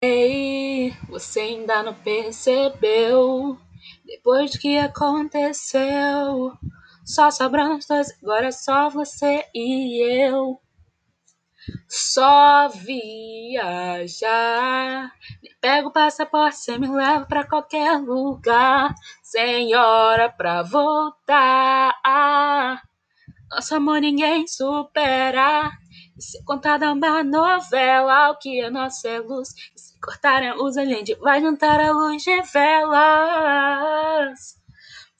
Ei, você ainda não percebeu? Depois do que aconteceu, só sobramos dois, agora só você e eu. Só viajar. Pega o passaporte, você me leva pra qualquer lugar. Sem hora pra voltar. Nosso amor ninguém supera. Se contar uma novela, o que é nossa é luz. E se cortarem a luz, a gente vai juntar a luz de velas.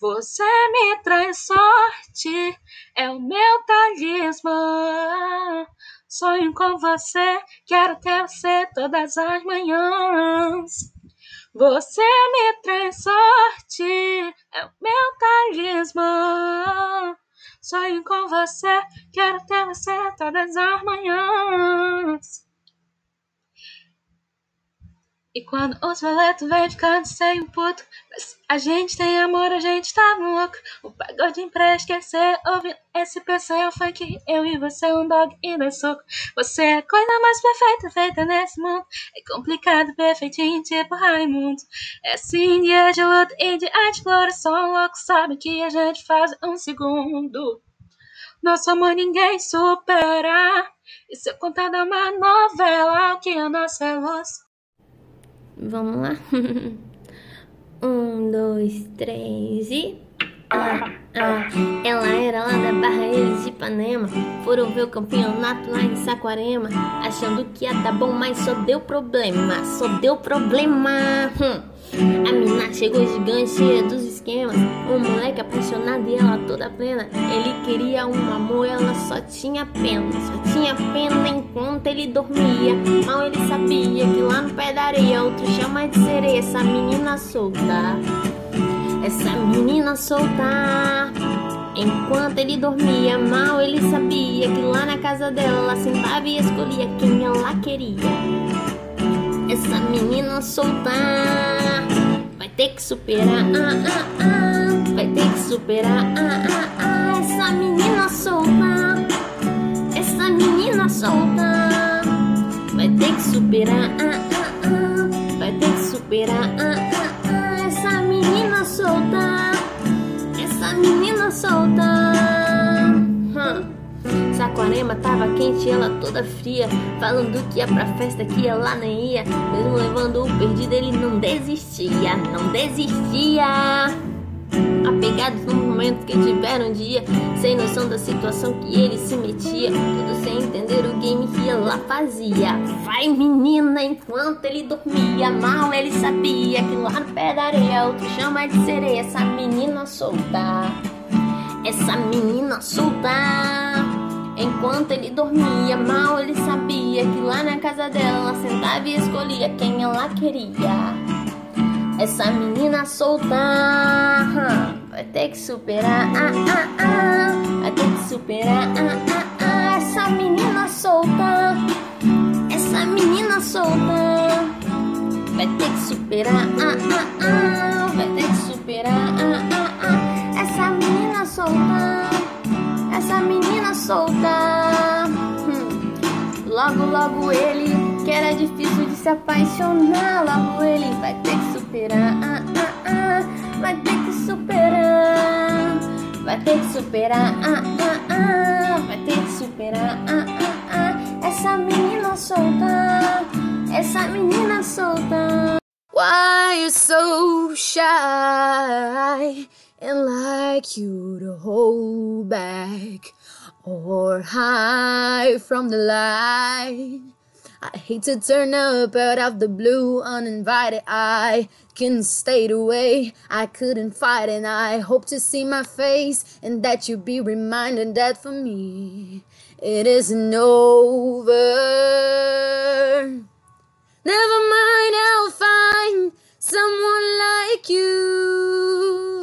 Você me traz sorte, é o meu talismã. Sonho com você, quero ter você todas as manhãs. Você me traz sorte, é o meu talismã. Sonho com você, quero ter você todas as manhãs. E quando os violetos vêm ficando sem um puto, a gente tem amor, a gente tá louco. O pagode pra esquecer, ouve esse PC é o funk, eu e você um dog e dois soco. Você é a coisa mais perfeita feita nesse mundo. É complicado, perfeitinho, tipo Raimundo. É assim, dia de luta e de exploração, louco, sabe que a gente faz um segundo. Nosso amor ninguém supera. E se eu contar uma novela, o que é nossa luz? Vamos lá? um, dois, três e. Ah, ah. Ela era lá da Barra, de Ipanema. Foram ver o campeonato lá em Saquarema. Achando que ia dar bom, mas só deu problema. Só deu problema. Hum. A mina chegou gigante, cheia dos esquemas. Um moleque apaixonado e ela toda plena. Ele queria um amor, ela só tinha pena. Só tinha pena enquanto ele dormia. Mal ele sabia que lá no pé da areia outro chama de sereia. Essa menina solta, essa menina solta. Enquanto ele dormia, mal ele sabia que lá na casa dela ela sentava e escolhia quem ela queria. Essa menina solta vai ter que superar. Ah, ah, ah, vai ter que superar. Ah, ah, ah, essa menina solta. Essa menina solta vai ter que superar. Ah, ah, ah, vai ter que superar. Ah, ah, ah, essa menina solta. Essa menina solta. Saquarema tava quente, ela toda fria, falando que ia pra festa que ela nem ia. Mesmo levando o perdido, ele não desistia, não desistia. Apegados no momento que tiveram um dia, sem noção da situação que ele se metia, tudo sem entender o game que ela fazia. Vai menina, enquanto ele dormia, mal ele sabia que lá no pé da areia outro chama de sereia. Essa menina solta, essa menina solta. Enquanto ele dormia, mal ele sabia que lá na casa dela ela sentava e escolhia quem ela queria. Essa menina solta vai ter que superar, ah, ah, ah, vai ter que superar, ah, ah, ah. essa menina solta, essa menina solta vai ter que superar, vai ter que superar, essa menina solta essa menina solta. Hum. Logo, logo ele, que era difícil de se apaixonar. Logo ele vai ter que superar. Ah, ah, ah. Vai ter que superar. Vai ter que superar. Ah, ah, ah. Vai ter que superar. Ah, ah, ah. Essa menina solta. Essa menina solta. Why you so shy? And like you to hold back or hide from the light. I hate to turn up out of the blue uninvited. I couldn't stay away. I couldn't fight, and I hope to see my face and that you be reminded that for me it isn't over. Never mind, I'll find someone like you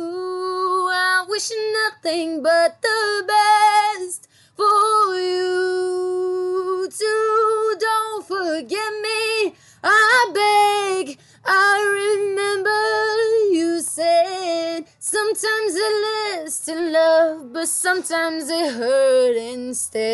wishing nothing but the best for you too. Don't forget me, I beg. I remember you said sometimes it leads to love, but sometimes it hurt instead.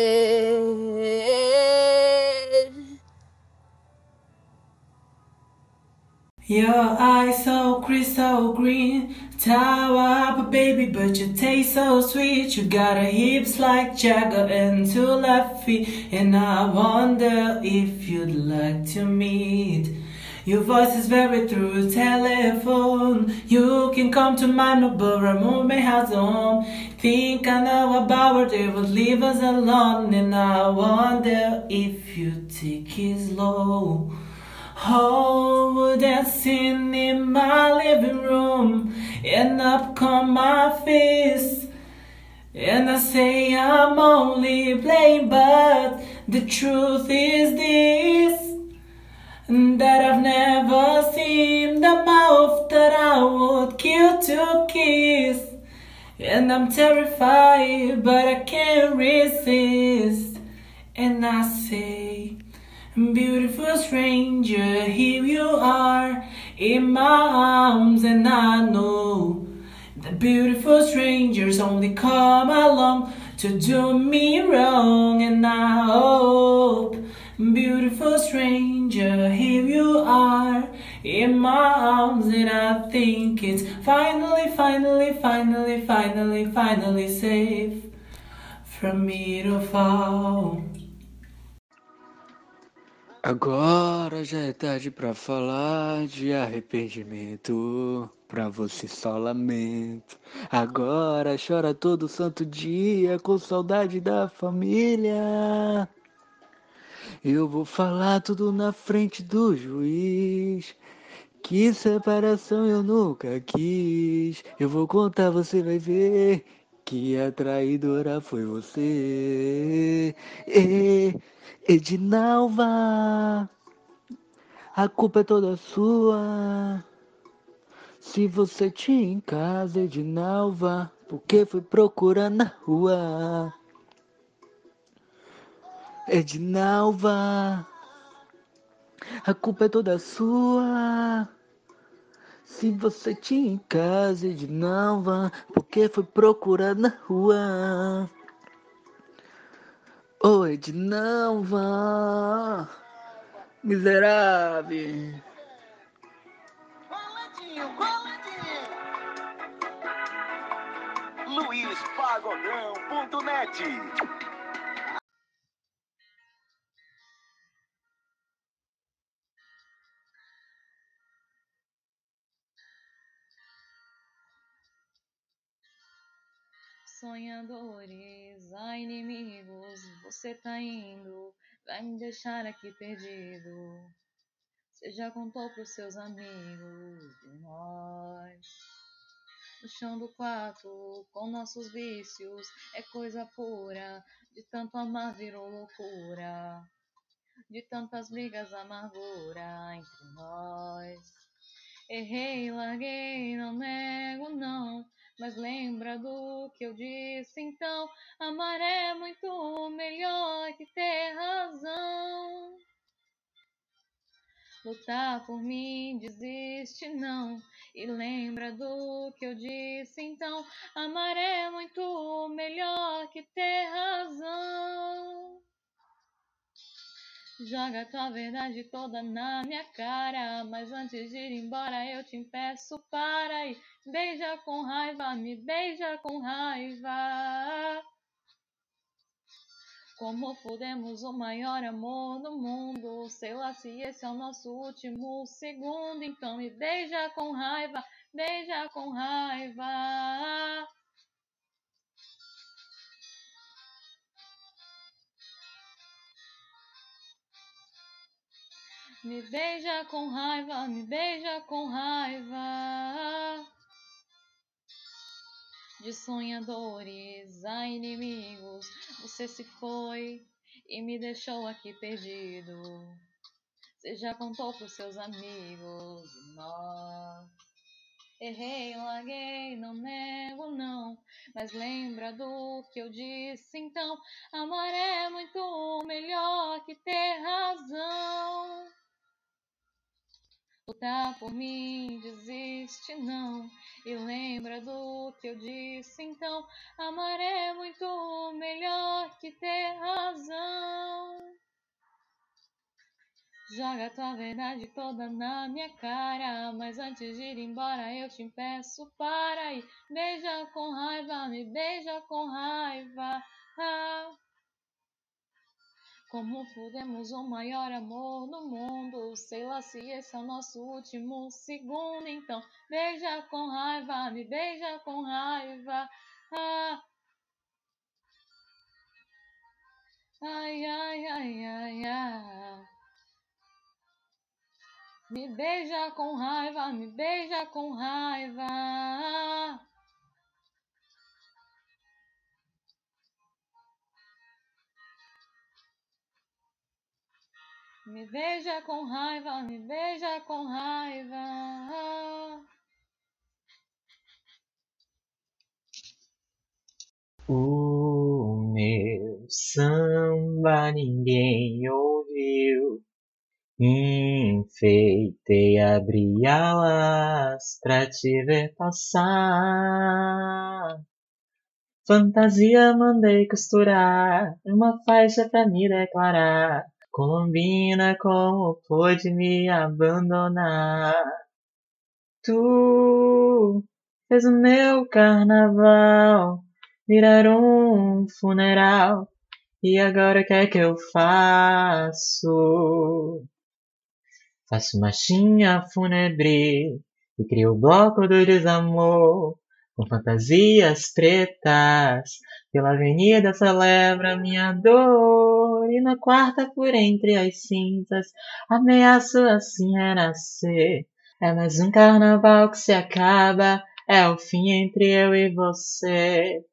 Your eyes so crystal green, tower up, baby, but you taste so sweet. You got a hips like Jagger and two left feet, and I wonder if you'd like to meet. Your voice is very through telephone. You can come to my remove my house home. Think I know about where they would leave us alone, and I wonder if you take it slow. Oh, dancing in my living room, and up come my fist. And I say I'm only playing, but the truth is this that I've never seen the mouth that I would kill to kiss. And I'm terrified, but I can't resist. And I say, Beautiful stranger, here you are in my arms, and I know the beautiful strangers only come along to do me wrong, and I hope, beautiful stranger, here you are in my arms, and I think it's finally, finally, finally, finally, finally safe from me to fall. Agora já é tarde pra falar de arrependimento. Pra você só lamento. Agora chora todo santo dia com saudade da família. Eu vou falar tudo na frente do juiz. Que separação eu nunca quis. Eu vou contar, você vai ver. Que a traidora foi você. E, Edinalva, a culpa é toda sua. Se você tinha em casa, Edinalva, por que foi procurar na rua? Edinalva, a culpa é toda sua. Se você tinha em casa, Edinalva, por que foi procurar na rua? Ô, Edinalva, miserável. Coladinho, coladinho. LuizPagodão.net Sonhadores, a inimigos, você tá indo, vai me deixar aqui perdido. Você já contou pros seus amigos de nós. No chão do quarto, com nossos vícios, é coisa pura. De tanto amar virou loucura. De tantas brigas, amargura entre nós. Errei, larguei, não nego, não. Mas lembra do que eu disse então: amar é muito melhor que ter razão. Lutar por mim, desiste não. E lembra do que eu disse então: amar é muito melhor que ter razão. Joga tua verdade toda na minha cara. Mas antes de ir embora, eu te peço para ir. Beija com raiva, me beija com raiva. Como fudemos o maior amor do mundo. Sei lá se esse é o nosso último segundo. Então me beija com raiva, beija com raiva. Me beija com raiva, me beija com raiva. De sonhadores a inimigos, você se foi e me deixou aqui perdido. Você já contou pros seus amigos nós. Errei, larguei, não nego, não. Mas lembra do que eu disse então: amar é muito melhor que ter razão. Lutar por mim, desiste não. E lembra do que eu disse então: amar é muito melhor que ter razão. Joga tua verdade toda na minha cara. Mas antes de ir embora, eu te peço para ir. Beija com raiva, me beija com raiva. Ah. Como fudemos o maior amor do mundo. Sei lá se esse é o nosso último segundo. Então, beija com raiva, me beija com raiva. Ah. Ai, ai, ai, ai, ai. Me beija com raiva, me beija com raiva. Me beija com raiva, me beija com raiva. O meu samba ninguém ouviu. Enfeitei, abri alas pra te ver passar. Fantasia mandei costurar uma faixa pra me declarar. Colombina, como pôde me abandonar? Tu fez o meu carnaval virar um funeral. E agora o que é que eu faço? Faço marchinha fúnebre e crio o bloco do desamor. Com fantasias pretas, pela avenida celebra minha dor. E na quarta, por entre as cinzas, ameaço assim renascer. É mais um carnaval que se acaba, é o fim entre eu e você.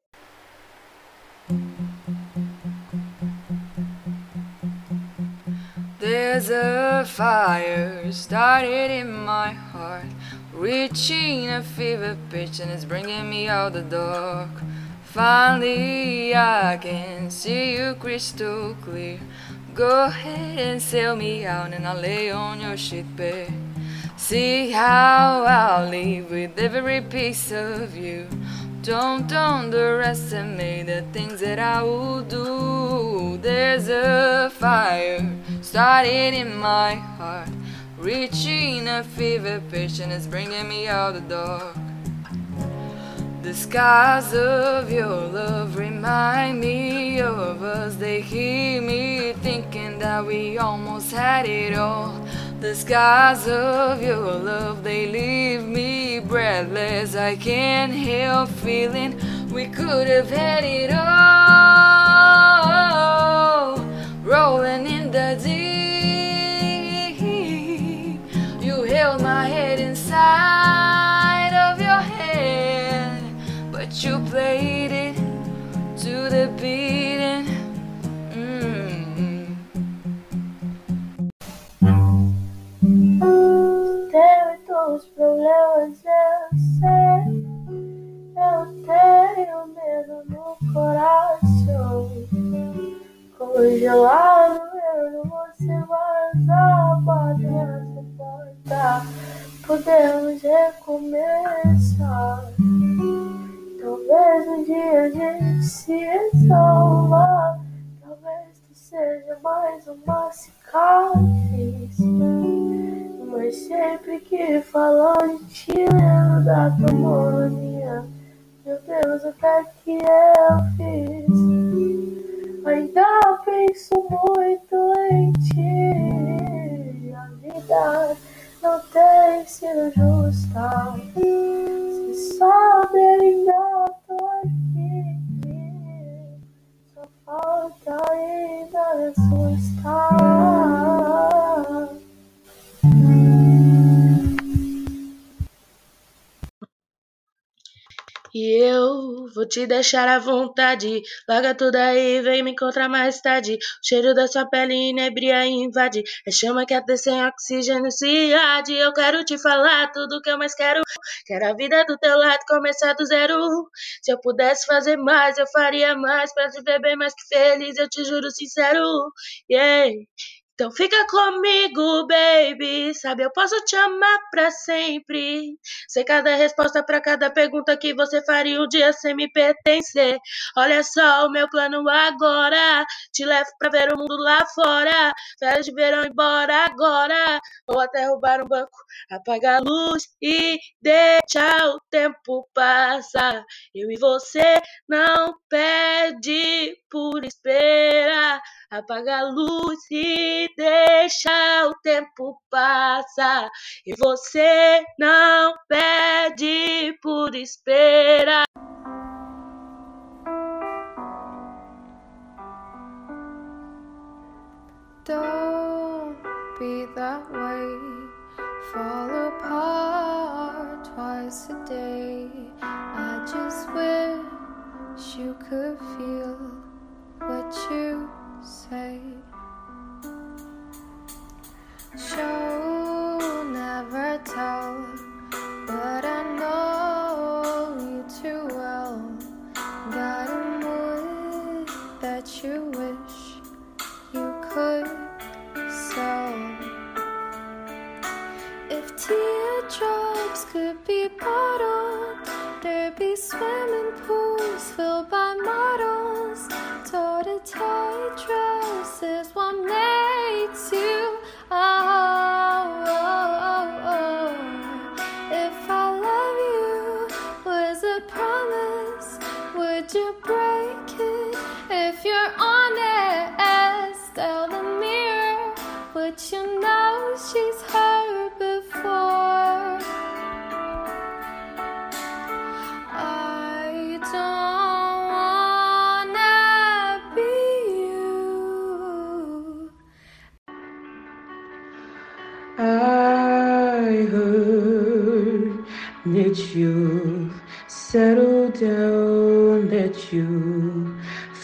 There's a fire started in my heart, reaching a fever pitch, and it's bringing me out the dark. Finally, I can see you crystal clear. Go ahead and sail me out, and I'll lay on your ship bed. See how I'll leave with every piece of you. Don't underestimate the things that I will do. There's a fire started in my heart, reaching a fever pitch, and it's bringing me out the dark. The skies of your love remind me of us. They keep me thinking that we almost had it all. The skies of your love, they leave me breathless. I can't help feeling we could have had it all. Rolling in the deep, mais uma cicatriz. Mas sempre que falo de ti, lembro da tua. Meu Deus, o que é que eu fiz? Ainda penso muito em ti. A vida não tem sido justa. Se sabe, ainda tô aqui. Só falta ainda assustar. E eu vou te deixar à vontade. Larga tudo aí, vem me encontrar mais tarde. O cheiro da sua pele inebria e invade. É chama que até sem oxigênio se arde. Eu quero te falar tudo que eu mais quero. Quero a vida do teu lado começar do zero. Se eu pudesse fazer mais, eu faria mais. Pra te ver bem mais que feliz, eu te juro sincero. Yeah. Então fica comigo, baby. Sabe, eu posso te amar pra sempre. Sei cada resposta pra cada pergunta que você faria um dia sem me pertencer. Olha só o meu plano agora. Te levo pra ver o mundo lá fora. Férias de verão embora agora. Ou até roubar um banco. Apagar a luz e deixar o tempo passar. Eu e você não perde por esperar. Apaga a luz e deixa o tempo passar. E você não perde por esperar. Don't be that way. Fall apart twice a day. I just wish you could feel what you say. It? If you're honest,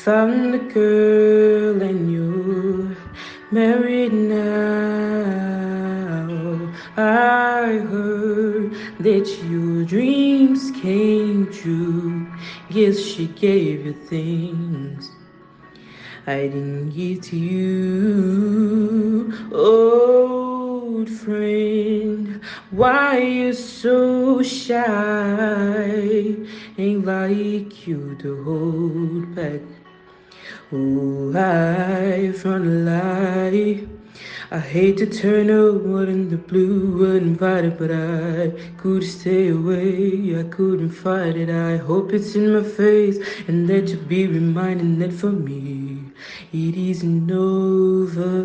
found a girl and you're married now. I heard that your dreams came true. Yes, she gave you things I didn't give to you, old friend. Why you so shy? Ain't like you to hold back. Oh, from the light. I hate to turn what in the blue uninvited, but I could stay away. I couldn't fight it. I hope it's in my face and that you be reminded that for me it isn't over.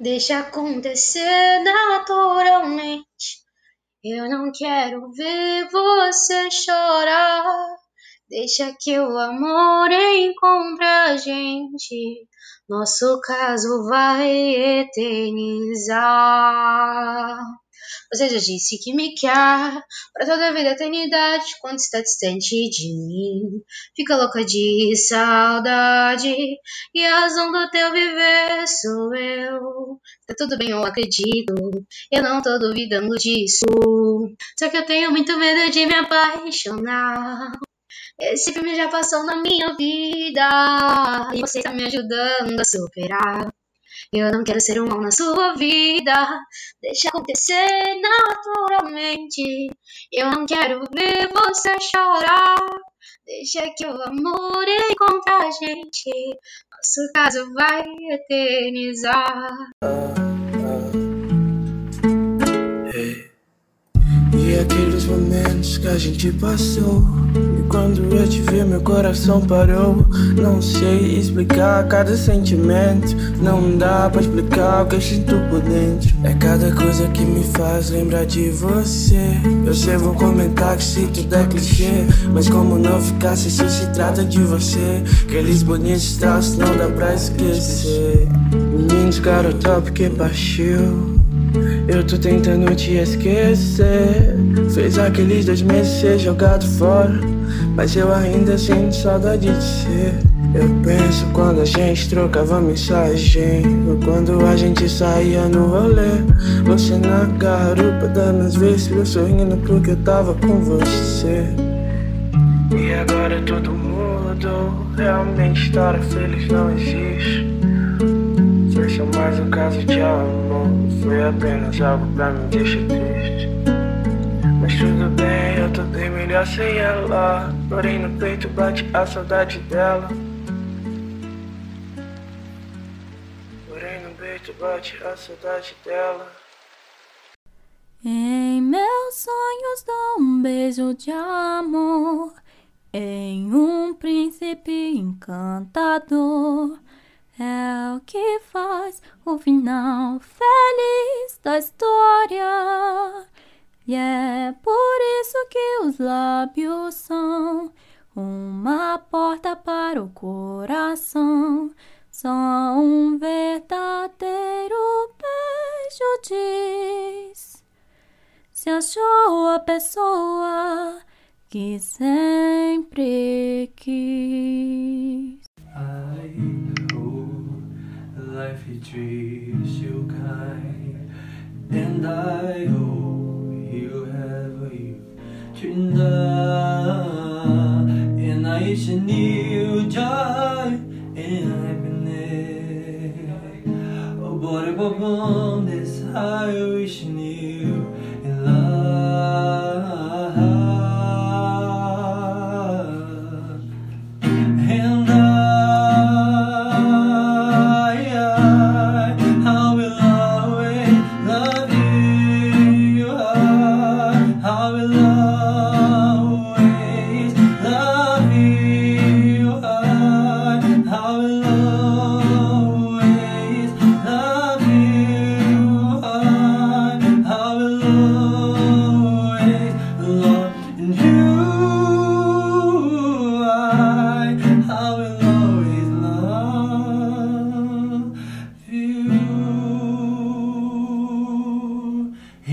Deixa acontecer naturalmente. Eu não quero ver você chorar. Deixa que o amor encontre a gente. Nosso caso vai eternizar. Você já disse que me quer pra toda a vida e eternidade quando está distante de mim. Fica louca de saudade e a razão do teu viver sou eu. Tá tudo bem, eu acredito. Eu não tô duvidando disso. Só que eu tenho muito medo de me apaixonar. Esse filme já passou na minha vida e você está me ajudando a superar. Eu não quero ser um mal na sua vida. Deixa acontecer naturalmente. Eu não quero ver você chorar. Deixa que o amor encontre a gente. Nosso caso vai eternizar. Aqueles momentos que a gente passou. E quando eu te vi, meu coração parou. Não sei explicar cada sentimento. Não dá pra explicar o que eu sinto por dentro. É cada coisa que me faz lembrar de você. Eu sei, vou comentar que se tudo é clichê. Mas como não ficar se isso se trata de você? Aqueles bonitos traços não dá pra esquecer. Meninos, garota, que partiu. Eu tô tentando te esquecer. Fez aqueles dois meses ser jogado fora. Mas eu ainda sinto saudade de ser. Eu penso quando a gente trocava mensagem. Ou quando a gente saía no rolê. Você na garupa dando as vezes eu sorrindo porque eu tava com você. E agora tudo muda. mudou. Realmente história feliz não existe. Mais um caso de amor. Foi apenas algo pra me deixar triste. Mas tudo bem, eu tô bem melhor sem ela. Porém no peito bate a saudade dela. Porém no peito bate a saudade dela. Em meus sonhos dou um beijo de amor em um príncipe encantador. É o que faz o final feliz da história. E é por isso que os lábios são uma porta para o coração. Só um verdadeiro beijo diz se achou a pessoa que sempre quis. Life treats you kind, and I hope you have a tonight, and I you new joy. And happiness. Oh, boy, on this I wish you